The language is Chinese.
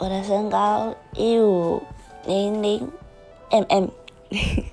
我的身高一五零零 mm